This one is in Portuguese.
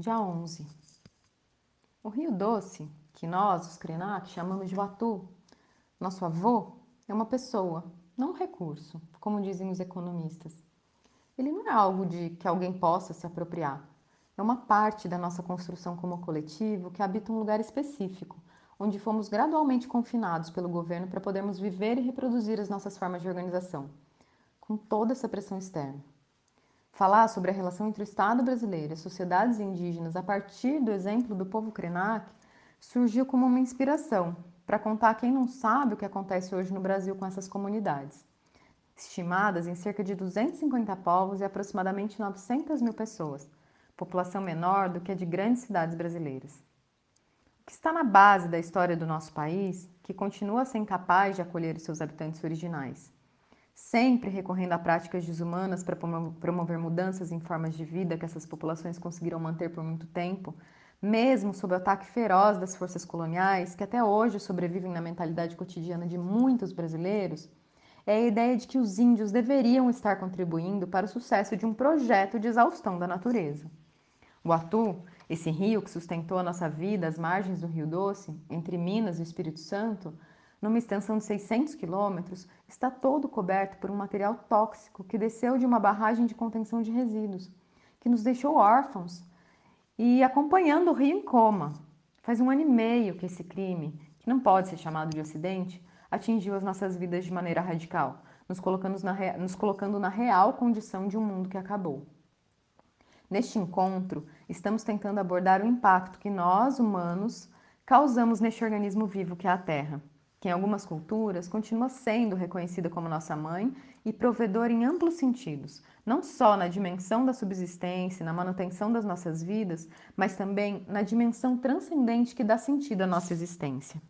dia 11. O Rio Doce, que nós, os Krenak, chamamos de Watu, nosso avô, é uma pessoa, não um recurso, como dizem os economistas. Ele não é algo de que alguém possa se apropriar. É uma parte da nossa construção como coletivo que habita um lugar específico, onde fomos gradualmente confinados pelo governo para podermos viver e reproduzir as nossas formas de organização, com toda essa pressão externa. Falar sobre a relação entre o Estado brasileiro e as sociedades indígenas a partir do exemplo do povo Krenak surgiu como uma inspiração para contar a quem não sabe o que acontece hoje no Brasil com essas comunidades, estimadas em cerca de 250 povos e aproximadamente 900 mil pessoas, população menor do que a de grandes cidades brasileiras. O que está na base da história do nosso país, que continua ser incapaz de acolher os seus habitantes originais sempre recorrendo a práticas desumanas para promover mudanças em formas de vida que essas populações conseguiram manter por muito tempo, mesmo sob o ataque feroz das forças coloniais, que até hoje sobrevivem na mentalidade cotidiana de muitos brasileiros, é a ideia de que os índios deveriam estar contribuindo para o sucesso de um projeto de exaustão da natureza. O Atu, esse rio que sustentou a nossa vida às margens do Rio Doce, entre Minas e Espírito Santo, numa extensão de 600 quilômetros, está todo coberto por um material tóxico que desceu de uma barragem de contenção de resíduos, que nos deixou órfãos e acompanhando o rio em coma. Faz um ano e meio que esse crime, que não pode ser chamado de acidente, atingiu as nossas vidas de maneira radical, nos colocando na, nos colocando na real condição de um mundo que acabou. Neste encontro, estamos tentando abordar o impacto que nós, humanos, causamos neste organismo vivo que é a Terra que em algumas culturas continua sendo reconhecida como nossa mãe e provedora em amplos sentidos, não só na dimensão da subsistência, na manutenção das nossas vidas, mas também na dimensão transcendente que dá sentido à nossa existência.